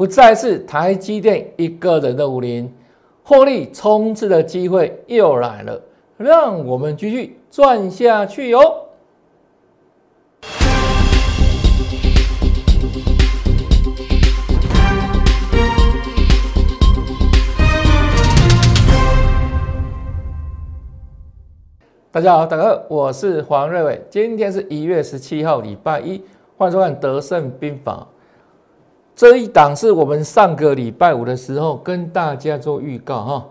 不再是台积电一个人的武林，获利冲刺的机会又来了，让我们继续赚下去哟。大家好，大家好，我是黄瑞伟。今天是一月十七号，礼拜一，欢迎收看《德胜兵法》。这一档是我们上个礼拜五的时候跟大家做预告哈，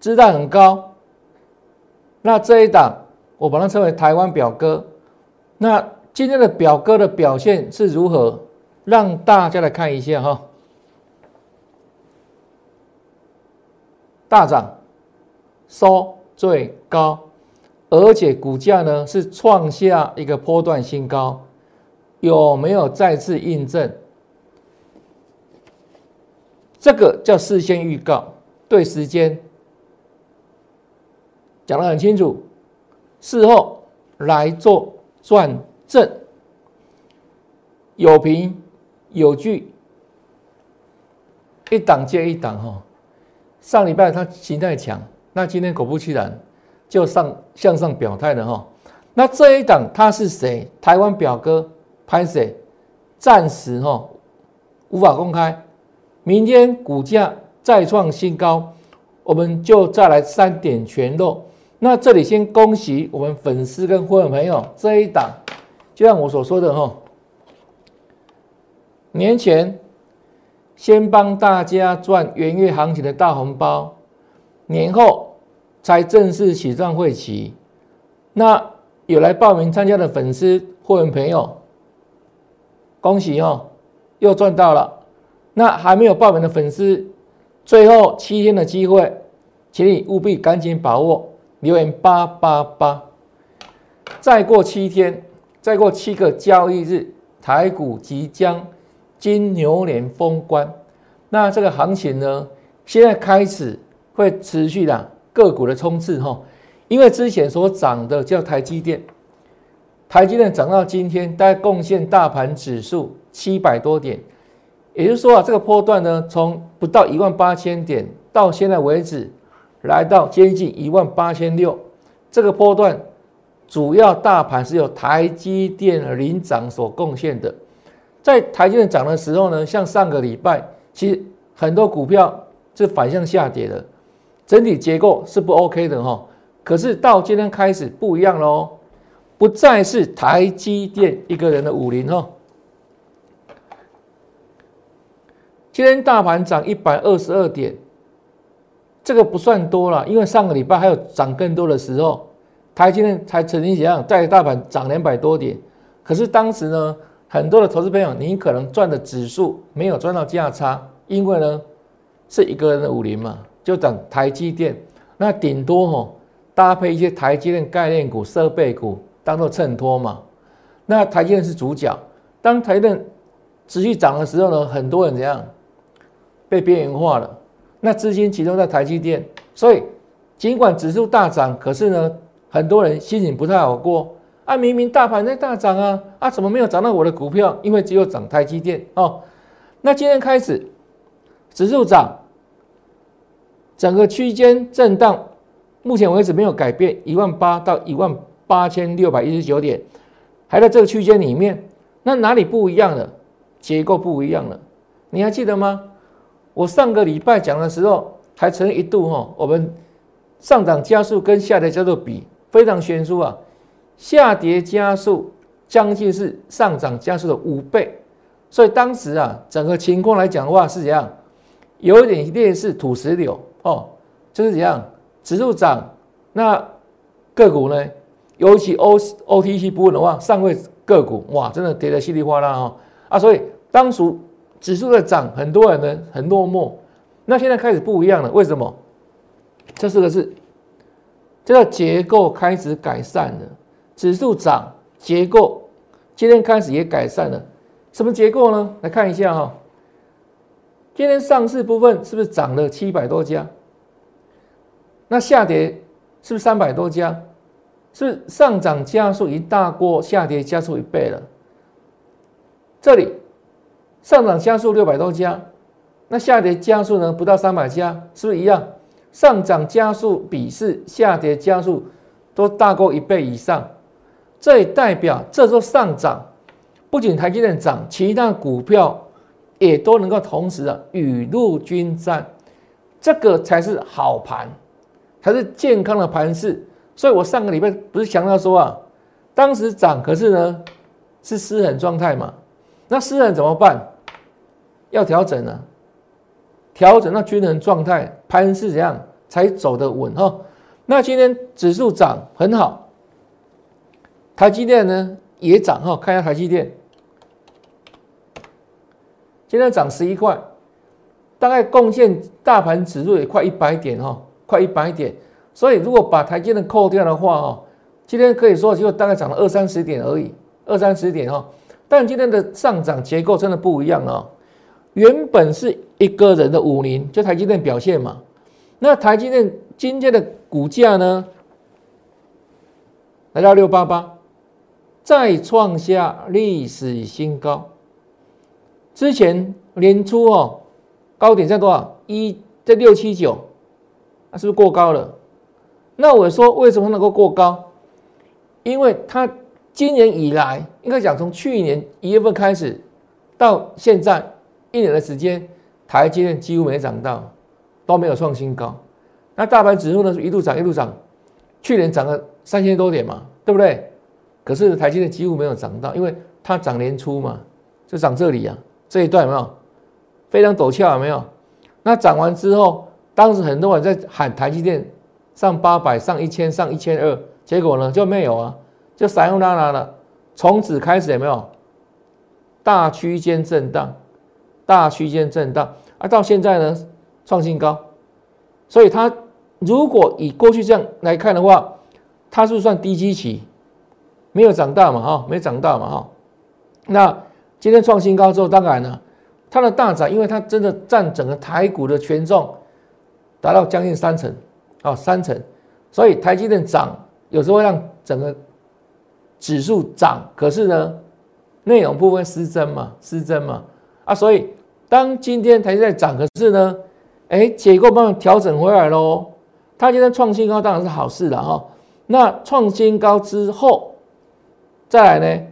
姿态很高。那这一档我把它称为台湾表哥。那今天的表哥的表现是如何？让大家来看一下哈，大涨，收。最高，而且股价呢是创下一个波段新高，有没有再次印证？这个叫事先预告，对时间讲得很清楚，事后来做转正，有凭有据，一档接一档哈。上礼拜它形态强。那今天果不其然，就上向上表态了哈。那这一档他是谁？台湾表哥拍谁？暂时哈无法公开。明天股价再创新高，我们就再来三点全漏。那这里先恭喜我们粉丝跟会员朋友，这一档就像我所说的哈，年前先帮大家赚元月行情的大红包。年后才正式起账会期，那有来报名参加的粉丝会员朋友，恭喜哦，又赚到了。那还没有报名的粉丝，最后七天的机会，请你务必赶紧把握，留言八八八。再过七天，再过七个交易日，台股即将金牛年封关。那这个行情呢，现在开始。会持续的个股的冲刺哈，因为之前所涨的叫台积电，台积电涨到今天大概贡献大盘指数七百多点，也就是说啊，这个波段呢，从不到一万八千点到现在为止，来到接近一万八千六，这个波段主要大盘是由台积电领涨所贡献的，在台积电涨的时候呢，像上个礼拜，其实很多股票是反向下跌的。整体结构是不 OK 的哈，可是到今天开始不一样喽，不再是台积电一个人的武林哈。今天大盘涨一百二十二点，这个不算多了，因为上个礼拜还有涨更多的时候，台积电才曾经怎样在大盘涨两百多点，可是当时呢，很多的投资朋友，你可能赚的指数没有赚到价差，因为呢是一个人的武林嘛。就涨台积电，那顶多吼搭配一些台积电概念股、设备股当做衬托嘛。那台积电是主角，当台积电持续涨的时候呢，很多人怎样被边缘化了？那资金集中在台积电，所以尽管指数大涨，可是呢，很多人心情不太好过。啊，明明大盘在大涨啊，啊，怎么没有涨到我的股票？因为只有涨台积电哦。那今天开始指数涨。整个区间震荡，目前为止没有改变，一万八到一万八千六百一十九点，还在这个区间里面。那哪里不一样了？结构不一样了。你还记得吗？我上个礼拜讲的时候，还曾一度哈，我们上涨加速跟下跌加速比非常悬殊啊，下跌加速将近是上涨加速的五倍。所以当时啊，整个情况来讲的话是怎样？有一点劣势土石流。哦，就是怎样，指数涨，那个股呢？尤其 O O T C 部分的话，上位个股哇，真的跌得稀里哗啦哈啊！所以当时指数在涨，很多人呢很落寞。那现在开始不一样了，为什么？这四个字，这个结构开始改善了。指数涨，结构今天开始也改善了。什么结构呢？来看一下哈。今天上市部分是不是涨了七百多家？那下跌是不是三百多家？是是上涨加速一大过下跌加速一倍了。这里上涨加速六百多家，那下跌加速呢不到三百家，是不是一样？上涨加速比是下跌加速都大过一倍以上，这也代表这时候上涨，不仅台积电涨，其他股票也都能够同时啊雨露均沾，这个才是好盘，才是健康的盘势。所以我上个礼拜不是强调说啊，当时涨，可是呢是失衡状态嘛，那失衡怎么办？要调整呢？调整到均衡状态，盘是怎样才走得稳哈？那今天指数涨很好，台积电呢也涨哈，看一下台积电，今天涨十一块，大概贡献大盘指数也快一百点哈，快一百点。所以如果把台积电扣掉的话哈，今天可以说就大概涨了二三十点而已，二三十点哈。但今天的上涨结构真的不一样哦。原本是一个人的五零，就台积电表现嘛。那台积电今天的股价呢，来到六八八，再创下历史新高。之前年初哦，高点在多少？一在六七九，那是不是过高了？那我说为什么能够过高？因为它今年以来，应该讲从去年一月份开始到现在。一年的时间，台积电几乎没涨到，都没有创新高。那大盘指数呢，一路涨一路涨，去年涨了三千多点嘛，对不对？可是台积电几乎没有涨到，因为它涨年初嘛，就涨这里啊，这一段有没有？非常陡峭，有没有？那涨完之后，当时很多人在喊台积电上八百、上一千、上一千二，结果呢就没有啊，就散用拉拉了。从此开始有没有大区间震荡？大区间震荡啊，到现在呢创新高，所以它如果以过去这样来看的话，它是算低基期，没有长大嘛哈，没长大嘛哈。那今天创新高之后，当然呢，它的大涨，因为它真的占整个台股的权重达到将近三成啊，三成，所以台积电涨有时候让整个指数涨，可是呢，内容部分失真嘛，失真嘛。啊，所以当今天台积电涨，可是呢，哎，结构慢慢调整回来喽。它今天创新高当然是好事了哈。那创新高之后，再来呢，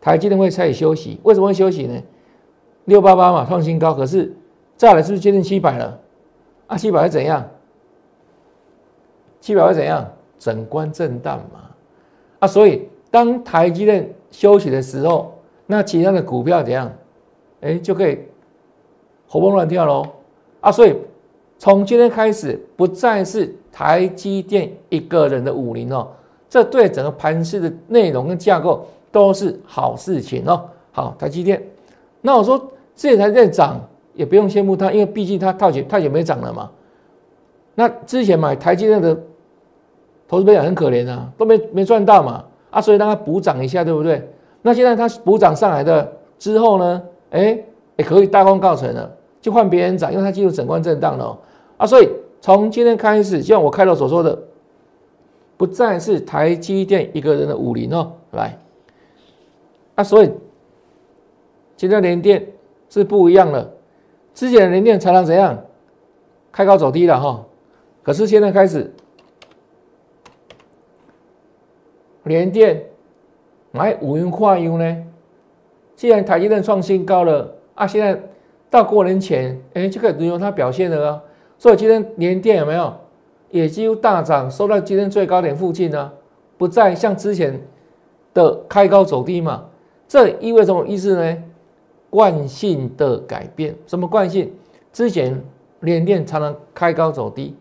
台积电会开始休息。为什么会休息呢？六八八嘛，创新高，可是再来是不是接近七百了？啊，七百会怎样？七百会怎样？整关震荡嘛。啊，所以当台积电休息的时候，那其他的股票怎样？哎，就可以活蹦乱跳喽啊！所以从今天开始，不再是台积电一个人的武林哦，这对整个盘市的内容跟架构都是好事情哦。好，台积电，那我说这台在涨，也不用羡慕它，因为毕竟它太久太久没涨了嘛。那之前买台积电的投资朋友很可怜啊，都没没赚到嘛啊，所以让它补涨一下，对不对？那现在它补涨上来的之后呢？哎，也可以大功告成了，就换别人涨，因为它进入整关震荡了啊，所以从今天开始，就像我开头所说的，不再是台积电一个人的武林哦，来，啊，所以今天连电是不一样了，之前的连电才能怎样，开高走低了哈，可是现在开始连电买五元跨优呢？既然台积电创新高了啊，现在到过年前，哎，就可以轮由它表现了啊。所以今天连电有没有也几乎大涨，收到今天最高点附近呢？不再像之前的开高走低嘛？这意味着什么意思呢？惯性的改变。什么惯性？之前连电常常开高走低，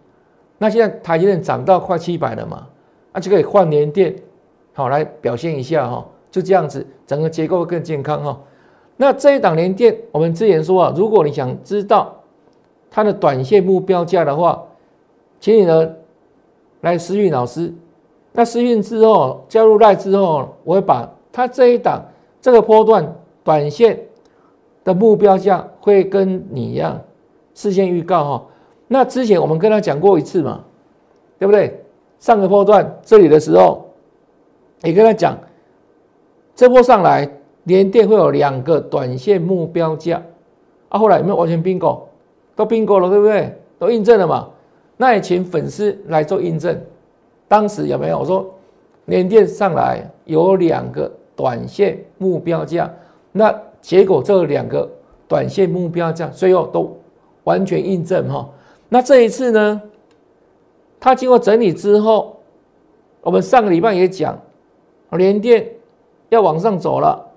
那现在台积电涨到快七百了嘛？那就可以换连电，好来表现一下哈。就这样子，整个结构更健康哈。那这一档连电，我们之前说啊，如果你想知道它的短线目标价的话，请你呢来私讯老师。那私讯之后加入赖之后，我会把它这一档这个波段短线的目标价会跟你一样事先预告哈。那之前我们跟他讲过一次嘛，对不对？上个波段这里的时候也跟他讲。这波上来联电会有两个短线目标价啊，后来有没有完全 bingo？都 bingo 了，对不对？都印证了嘛？那也请粉丝来做印证。当时有没有我说联电上来有两个短线目标价？那结果这两个短线目标价最后都完全印证哈。那这一次呢，它经过整理之后，我们上个礼拜也讲，联电要往上走了。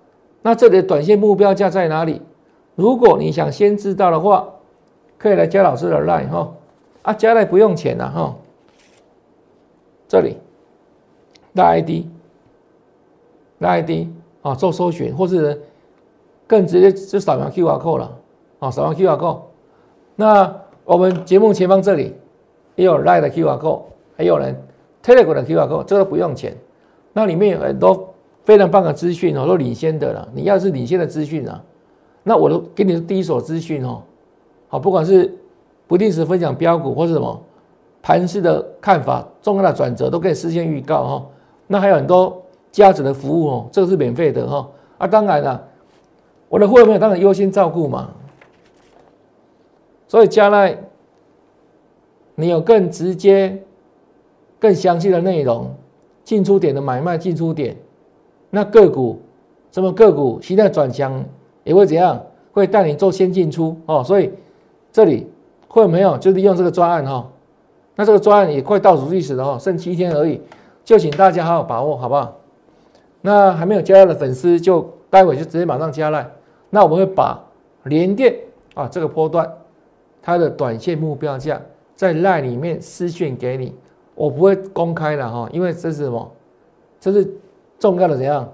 那这里的短线目标价在哪里？如果你想先知道的话，可以来加老师的 line 哈。啊，加 line 不用钱的哈。这里，拉 ID，拉 ID 啊，做搜寻，或是更直接就扫描 QR code 了啊，扫描 QR code。那我们节目前方这里也有 line 的 QR code，还有人 Telegram 的 QR code，这个不用钱。那里面有很多非常棒的资讯哦，都领先的了。你要是领先的资讯啊，那我都给你第一手资讯哦。好，不管是不定时分享标股或是什么。盘势的看法，重要的转折都可以事先预告哈。那还有很多价值的服务哦，这个是免费的哈。啊，当然了，我的会员当然优先照顾嘛。所以将来你有更直接、更详细的内容，进出点的买卖、进出点，那个股什么个股现在转强也会怎样？会带你做先进出哦。所以这里会没有就利用这个专案哈。那这个专案也快倒数计时了哦，剩七天而已，就请大家好好把握，好不好？那还没有加的粉丝，就待会就直接马上加来。那我们会把连电啊这个波段它的短线目标价在赖里面私讯给你，我不会公开的哈，因为这是什么？这是重要的怎样？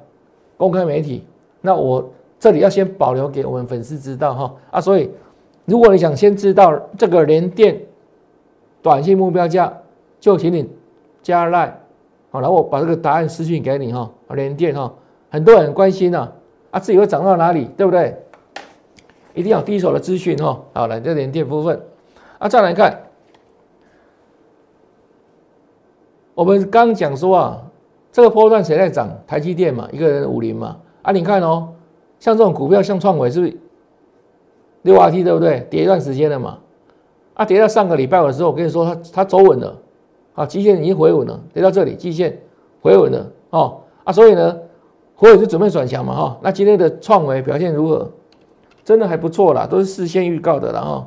公开媒体。那我这里要先保留给我们粉丝知道哈啊，所以如果你想先知道这个连电。短信目标价就请你加赖，好，然后我把这个答案私信给你哈，连电哈，很多人关心呐，啊，自己会涨到哪里，对不对？一定要第一手的资讯哈，好，来这连电部分，啊，再来看，我们刚讲说啊，这个波段谁在涨？台积电嘛，一个人五零嘛，啊，你看哦，像这种股票，像创伟是不是六 R T 对不对？跌一段时间了嘛。啊，跌到上个礼拜的时候，我跟你说，它它走稳了，啊，基线已经回稳了，跌到这里，基线回稳了，哦，啊，所以呢，回稳就准备转强嘛，哈，那今天的创维表现如何？真的还不错啦，都是事先预告的了，哈，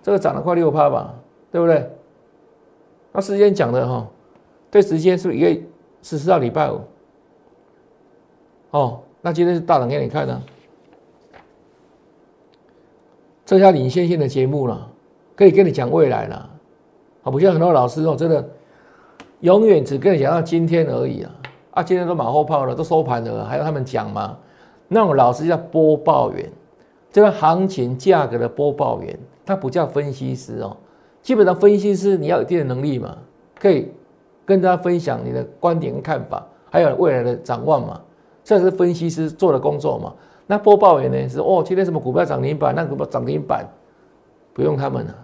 这个涨了快六趴吧，对不对？那事先讲的哈，这时间是不是一个十四号礼拜五？哦，那今天是大涨给你看呢。这下领先性的节目了，可以跟你讲未来了，啊，不像很多老师哦，真的永远只跟你讲到今天而已啊，啊，今天都马后炮了，都收盘了，还要他们讲吗？那种老师叫播报员，这个行情价格的播报员，他不叫分析师哦。基本上分析师你要有一定的能力嘛，可以跟大家分享你的观点跟看法，还有未来的展望嘛，这是分析师做的工作嘛。那播报员呢？是哦，今天什么股票涨停板？那个股票涨停板不用他们了。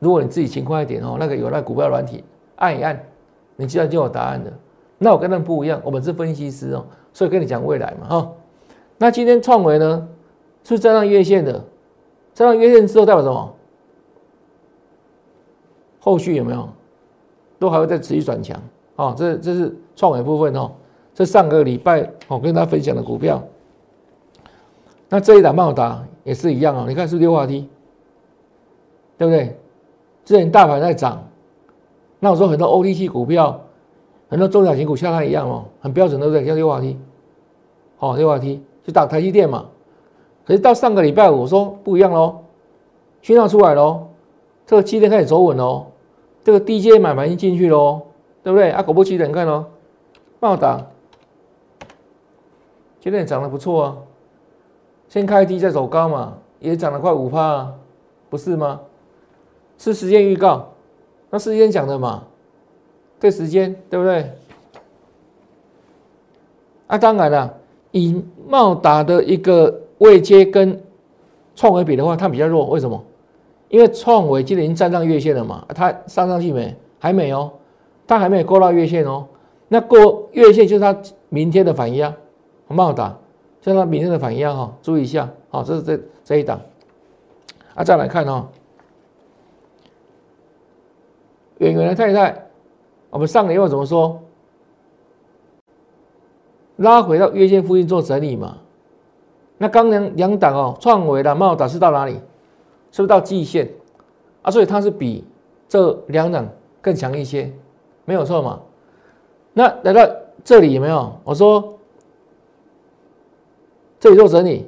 如果你自己勤快一点哦，那个有那股票软体按一按，你自然就有答案的。那我跟他们不一样，我们是分析师哦，所以跟你讲未来嘛哈。那今天创维呢，是站上月线的，站上月线之后代表什么？后续有没有？都还会再持续转强啊。这这是创维部分哦。这上个礼拜我跟大家分享的股票。那这一档茂达也是一样哦，你看是六化 T，对不对？之前大盘在涨，那我说很多 OTC 股票，很多中小型股像它一样哦，很标准，对不对？像六化 T，好，六化 T 就打台积电嘛。可是到上个礼拜五，我说不一样喽，讯号出来喽，这个基天开始走稳喽，这个低阶买盘已经进去喽，对不对？啊，果不其然，看哦，茂达今天涨得不错啊。先开低再走高嘛，也涨了快五趴，不是吗？是时间预告，那时间讲的嘛，对时间对不对？啊，当然了，以茂达的一个位阶跟创维比的话，它比较弱，为什么？因为创维今天已经站上月线了嘛，它上上去没？还没哦，它还没有过到月线哦。那过月线就是它明天的反压，茂达，像它明天的反应哈，注意一下，好，这是这这一档，啊，再来看哦，远远的太太，我们上个月怎么说？拉回到月线附近做整理嘛？那刚两两档哦，创维的茂达是到哪里？是不是到季线啊？所以它是比这两档更强一些，没有错嘛？那来到这里有没有？我说这里做整理，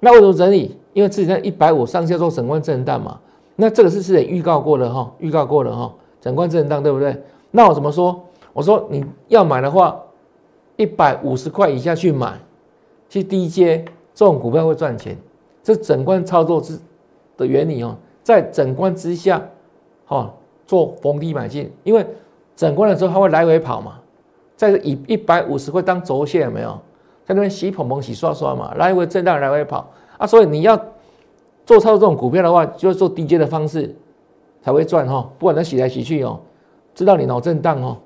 那为什么整理？因为之前一百五上下做整关震荡嘛。那这个是之前预告过的哈，预告过的哈，整关震荡对不对？那我怎么说？我说你要买的话。一百五十块以下去买，去低阶这种股票会赚钱。这整关操作是的原理哦，在整关之下，哈，做逢低买进，因为整关的时候它会来回跑嘛，在以一百五十块当轴线有没有？在那边洗捧捧洗刷刷嘛，来回震荡来回跑啊，所以你要做操作这种股票的话，就要做低阶的方式才会赚哈，不管它洗来洗去哦，知道你脑震荡哦，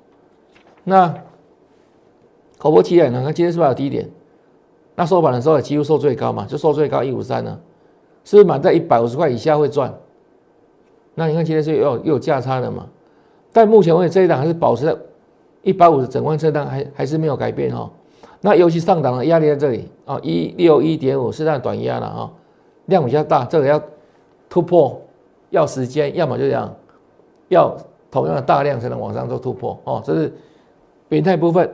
那。口播期待呢？看今天是不是有低点？那收盘的时候也几乎收最高嘛，就收最高一五三呢，是不是满在一百五十块以下会赚？那你看今天是又又有价差了嘛？但目前为止这一档还是保持在一百五十整关震荡，还还是没有改变哈。那尤其上档的压力在这里啊，一六一点五是在短压了哈，量比较大，这个要突破要时间，要么就这样，要同样的大量才能往上做突破哦，这是变态部分。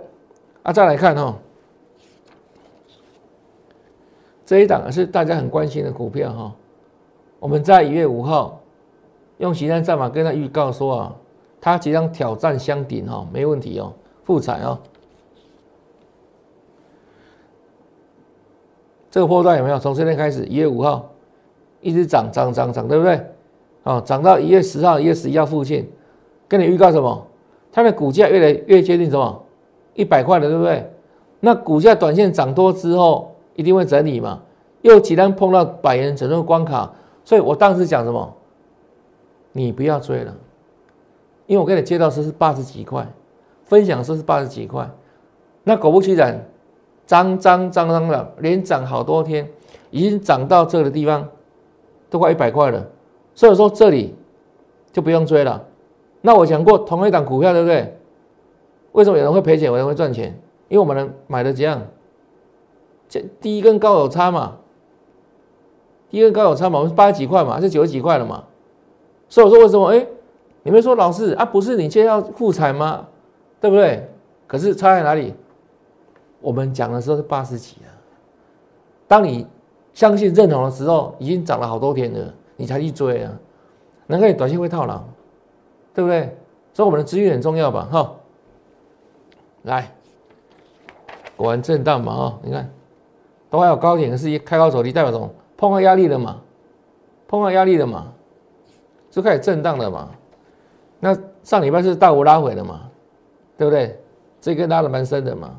啊，再来看哈，这一档是大家很关心的股票哈。我们在一月五号用实战战法跟他预告说啊，它即将挑战箱顶哈，没问题哦，复彩哦。这个波段有没有？从这天开始，一月五号一直涨涨涨涨，对不对？啊，涨到一月十号、一月十一号附近，跟你预告什么？它的股价越来越接近什么？一百块了，对不对？那股价短线涨多之后，一定会整理嘛？又几单碰到百元整数关卡，所以我当时讲什么？你不要追了，因为我给你接到时是八十几块，分享时是八十几块，那果不其然，涨涨涨涨了，连涨好多天，已经涨到这个地方，都快一百块了。所以说这里就不用追了。那我讲过同一档股票，对不对？为什么有人会赔钱，有人会赚钱？因为我们能买的这样，第一根高有差嘛，第一根高有差嘛，我们是八十几块嘛，还是九十几块了嘛？所以我说为什么？哎，你们说老师啊，不是你今天要复产吗？对不对？可是差在哪里？我们讲的时候是八十几啊，当你相信认同的时候，已经涨了好多天了，你才去追啊，难怪你短线会套牢，对不对？所以我们的资源很重要吧？哈。来，果然震荡嘛哈！你看，都还有高点，是一开高走低，代表什么？碰到压力了嘛？碰到压力了嘛？就开始震荡了嘛？那上礼拜是大幅拉回的嘛？对不对？这根拉的蛮深的嘛？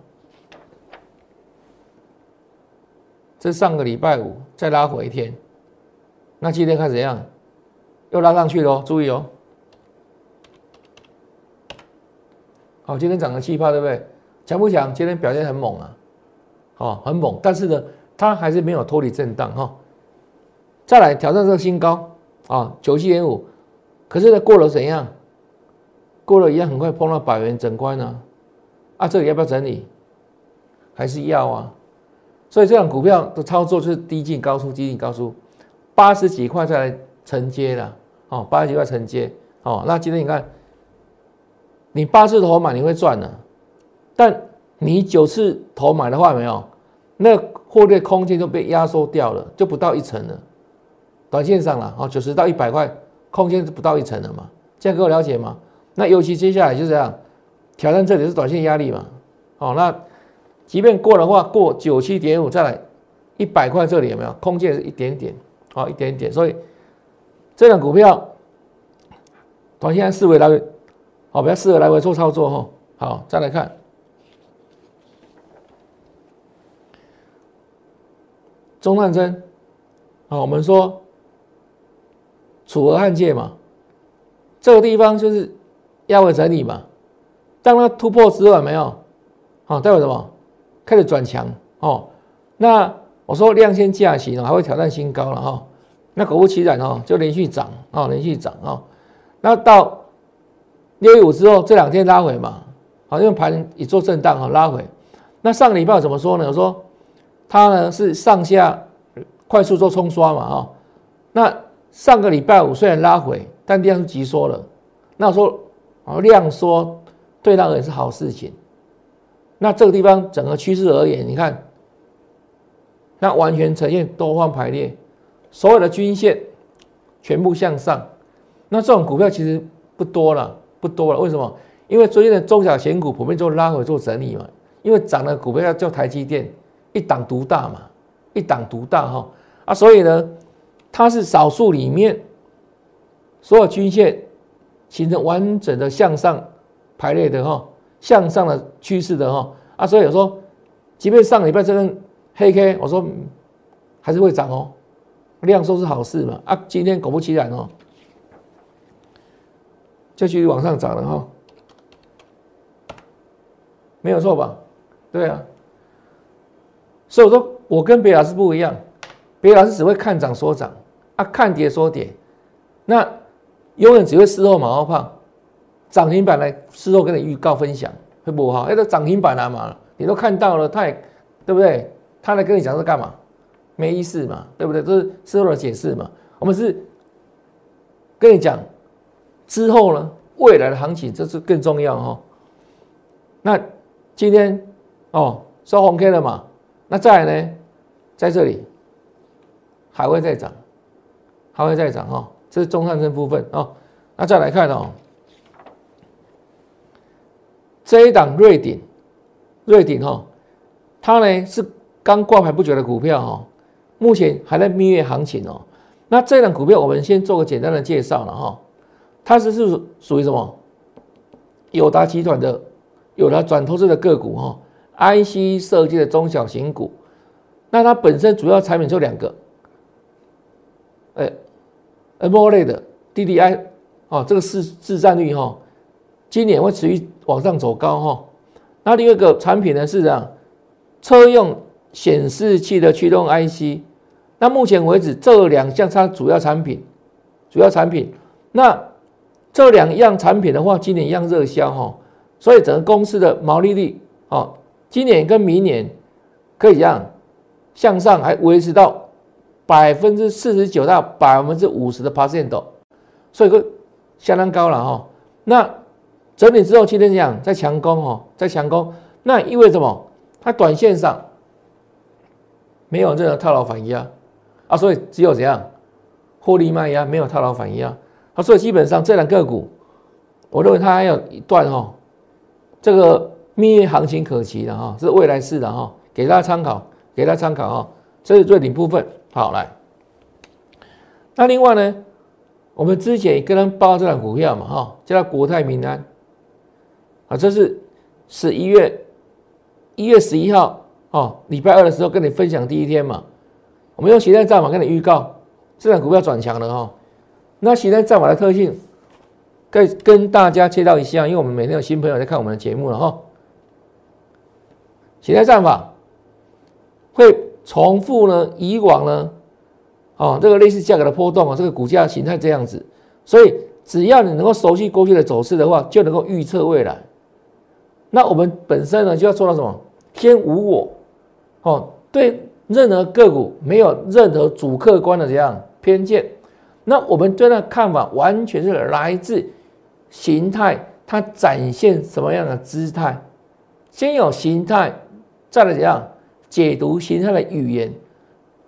这上个礼拜五再拉回一天，那今天看怎样？又拉上去了哦，注意哦。好，今天涨了气泡，对不对？强不强？今天表现很猛啊，哦，很猛。但是呢，它还是没有脱离震荡哈。再来挑战这个新高啊，九七点五。可是呢，过了怎样？过了一样，很快碰到百元整关呢。啊，这里要不要整理？还是要啊。所以这样股票的操作是低进高出，低进高出，八十几块再来承接了。哦，八十几块承接。哦，那今天你看。你八次头买你会赚的，但你九次头买的话，没有，那获利空间就被压缩掉了，就不到一成了。短线上了哦，九十到一百块，空间是不到一成了嘛？这样各位了解吗？那尤其接下来就这样，挑战这里是短线压力嘛？哦，那即便过的话，过九七点五再来一百块，这里有没有空间？是一点点，好一点点。所以这档股票短线思维来回。好，比较适合来回做操作哈。好，再来看中探针。啊，我们说楚河汉界嘛，这个地方就是压回整理嘛。当它突破之后，没有？好，代表什么？开始转强。哦。那我说量先价行还会挑战新高了哈。那果不其然哦，就连续涨啊，连续涨啊。那到六月五之后这两天拉回嘛，好，因为盘也做震荡哈，拉回。那上个礼拜怎么说呢？我说它呢是上下快速做冲刷嘛啊。那上个礼拜五虽然拉回，但量是急缩了。那我说啊，量缩对那个也是好事情。那这个地方整个趋势而言，你看，那完全呈现多方排列。所有的均线全部向上，那这种股票其实不多了，不多了。为什么？因为最近的中小型股普遍做拉回做整理嘛。因为涨的股票要叫台积电一党独大嘛，一党独大哈啊，所以呢，它是少数里面所有均线形成完整的向上排列的哈，向上的趋势的哈啊，所以有说，即便上礼拜这根黑 K，我说还是会涨哦。量缩是好事嘛？啊，今天果不其然哦，就继续往上涨了哈，没有错吧？对啊，所以我说我跟别老师不一样，别老师只会看涨说涨啊，看跌说跌，那永远只会事后马后炮，涨停板来事后跟你预告分享会不好？哎，都涨停板了嘛，你都看到了，他也对不对？他来跟你讲是干嘛？没意思嘛，对不对？这是事后的解释嘛。我们是跟你讲之后呢，未来的行情这是更重要哈。那今天哦收红 K 了嘛？那再呢，在这里还会再涨，还会再涨哈。这是中上升部分哦。那再来看哦，这一档瑞鼎，瑞鼎哈，它呢是刚挂牌不久的股票哈。目前还在蜜月行情哦，那这档股票我们先做个简单的介绍了哈，它是是属于什么？友达集团的友达转投资的个股哈，IC 设计的中小型股，那它本身主要产品就两个，哎，AMOLED 的 DDI 哦，这个市市占率哈，今年会持续往上走高哈，那另外一个产品呢是这样，车用。显示器的驱动 IC，那目前为止这两项它主要产品，主要产品，那这两样产品的话，今年一样热销哈，所以整个公司的毛利率哦，今年跟明年可以样向上，还维持到百分之四十九到百分之五十的 percent，所以说相当高了哈。那整理之后，今天讲在强攻哦，在强攻，那意味什么？它短线上。没有任何套牢反压啊，啊所以只有怎样获利卖压，没有套牢反压啊，所以基本上这两个股，我认为它还有一段哈，这个蜜月行情可期的哈，是未来式的哈，给大家参考，给大家参考哈，这是最顶部分。好来，那另外呢，我们之前跟他们报这档股票嘛哈，叫它国泰民安啊，这是十一月一月十一号。哦，礼拜二的时候跟你分享第一天嘛，我们用形态战法跟你预告，这档股票转强了哈。那形态战法的特性，跟跟大家介绍一下，因为我们每天有新朋友在看我们的节目了哈。形态战法会重复呢以往呢，哦，这个类似价格的波动啊，这个股价形态这样子，所以只要你能够熟悉过去的走势的话，就能够预测未来。那我们本身呢就要做到什么？天无我。哦，对任何个股没有任何主客观的这样偏见，那我们对那看法完全是来自形态，它展现什么样的姿态，先有形态，再来怎样解读形态的语言，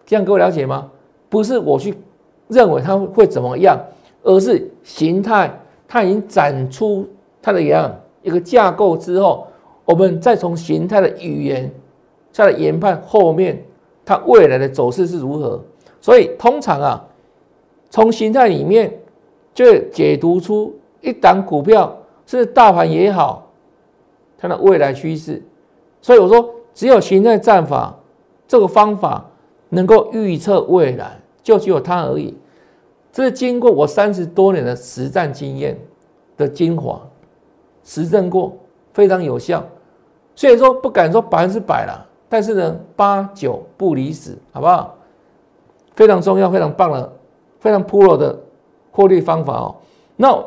这样各位了解吗？不是我去认为它会怎么样，而是形态它已经展出它的样一个架构之后，我们再从形态的语言。在研判后面它未来的走势是如何，所以通常啊，从形态里面就解读出一档股票是大盘也好，它的未来趋势。所以我说，只有形态战法这个方法能够预测未来，就只有它而已。这是经过我三十多年的实战经验的精华，实证过，非常有效。虽然说不敢说百分之百了。但是呢，八九不离十，好不好？非常重要，非常棒的，非常 pro 的获利方法哦。那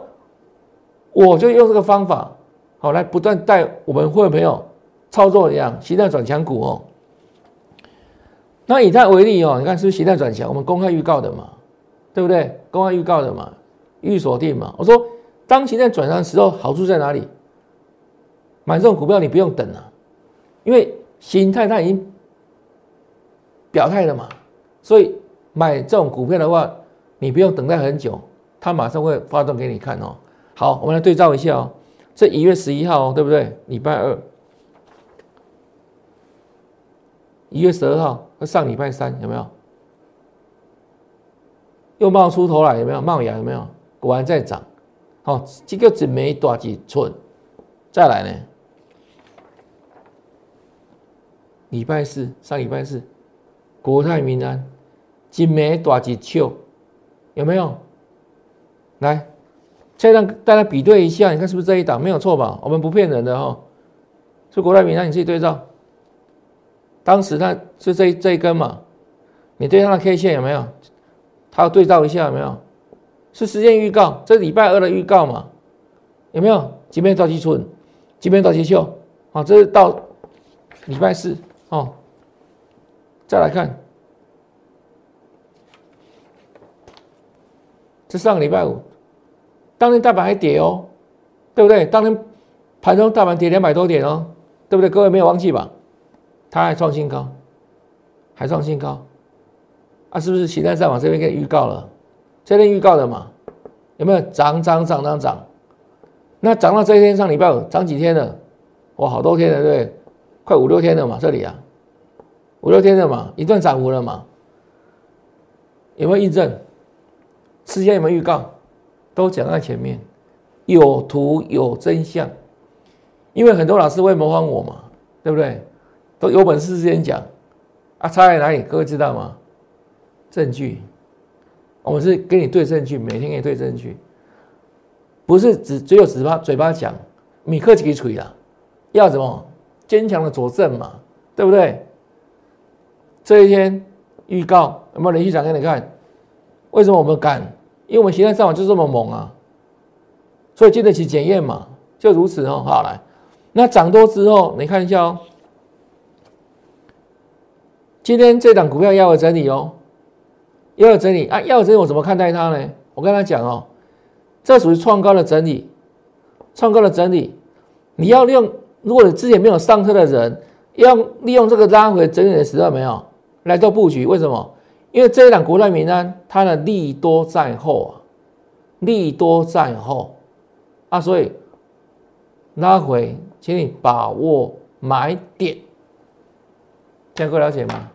我就用这个方法，好来不断带我们会员朋友操作一样，形态转强股哦。那以它为例哦，你看是不是形态转强？我们公开预告的嘛，对不对？公开预告的嘛，预锁定嘛。我说，当形态转强的时候，好处在哪里？买这种股票你不用等了，因为形态它已经表态了嘛，所以买这种股票的话，你不用等待很久，它马上会发动给你看哦。好，我们来对照一下哦，这一月十一号哦，对不对？礼拜二，一月十二号和上礼拜三有没有？又冒出头来有没有？冒芽有没有？果然在涨，好，这个只没多几寸，再来呢？礼拜四，上礼拜四，国泰民安，金梅大吉秋，有没有？来，再让大家比对一下，你看是不是这一档？没有错吧？我们不骗人的哈。是国泰民安，你自己对照。当时它是这这一根嘛？你对它的 K 线有没有？它要对照一下有没有？是时间预告，这礼拜二的预告嘛？有没有？即便到期春，即便到期秋，好，这是到礼拜四。哦，再来看，这上个礼拜五，当天大盘还跌哦，对不对？当天盘中大盘跌两百多点哦，对不对？各位没有忘记吧？它还创新高，还创新高，啊，是不是？形态上往这边给你预告了，这边预告的嘛？有没有涨涨涨涨涨？那涨到这一天上礼拜五涨几天了？哇，好多天了，对不对？快五六天了嘛，这里啊，五六天了嘛，一段涨幅了嘛，有没有印证？事先有没有预告？都讲在前面，有图有真相。因为很多老师会模仿我嘛，对不对？都有本事之前讲，啊，差在哪里？各位知道吗？证据，我们是给你对证据，每天给你对证据，不是只只有嘴巴嘴巴讲，米克几锤啊，要什么？坚强的佐证嘛，对不对？这一天预告有没有连续涨给你看？为什么我们敢？因为我们现在上网就这么猛啊，所以经得起检验嘛，就如此哦。好来，那涨多之后，你看一下哦。今天这档股票要有整理哦，要有整理。啊，要有整理，我怎么看待它呢？我跟他讲哦，这属于创高的整理，创高的整理，你要利用。如果你之前没有上车的人，要利用这个拉回整理的时候，没有？来做布局，为什么？因为这一档国泰民安，它的利多在后啊，利多在后。啊，所以拉回，请你把握买点，这样够了解吗？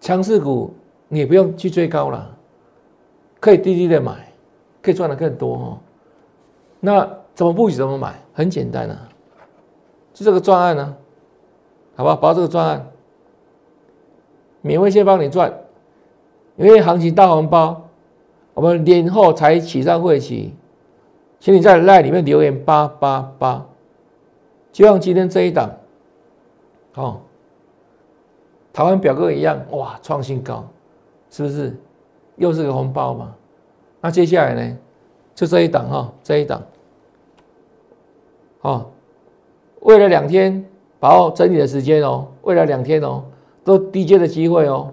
强势股你也不用去追高了，可以低低的买，可以赚的更多哦。那怎么布局？怎么买？很简单啊。就这个专案呢，好吧，包这个专案，免费先帮你赚，因为行情大红包，我们年后才起上会期，请你在赖里面留言八八八，就像今天这一档，哦，台湾表哥一样，哇，创新高，是不是？又是个红包嘛？那接下来呢？就这一档哈，这一档，哦。为了两天把握整理的时间哦，为了两天哦，都低阶的机会哦，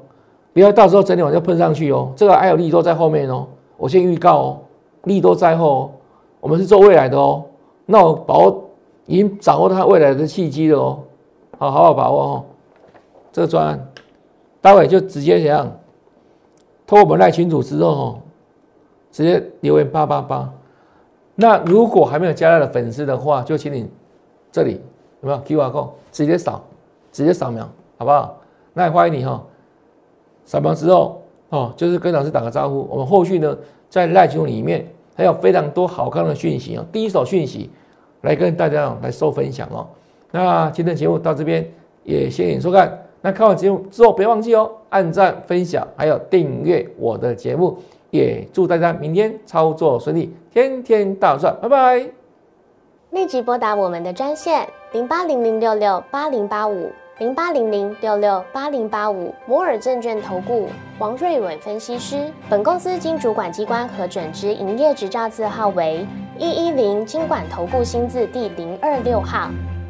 不要到时候整理完就喷上去哦。这个还有利多在后面哦，我先预告哦，利多在后，我们是做未来的哦。那我把握已经掌握它未来的契机了哦，好好好把握哦。这个专案，待会就直接怎样，通过我们赖群主之后哦，直接留言八八八。那如果还没有加入的粉丝的话，就请你。这里有没有 Q R code？直接扫，直接扫描，好不好？那也欢迎你哈。扫描之后哦，就是跟老师打个招呼。我们后续呢，在赖群里面还有非常多好看的讯息啊，第一手讯息来跟大家来收分享哦。那今天节目到这边，也谢谢你收看。那看完节目之后，别忘记哦，按赞、分享，还有订阅我的节目。也祝大家明天操作顺利，天天大赚，拜拜。立即拨打我们的专线零八零零六六八零八五零八零零六六八零八五摩尔证券投顾王瑞伟分析师。本公司经主管机关核准之营业执照字号为一一零金管投顾新字第零二六号。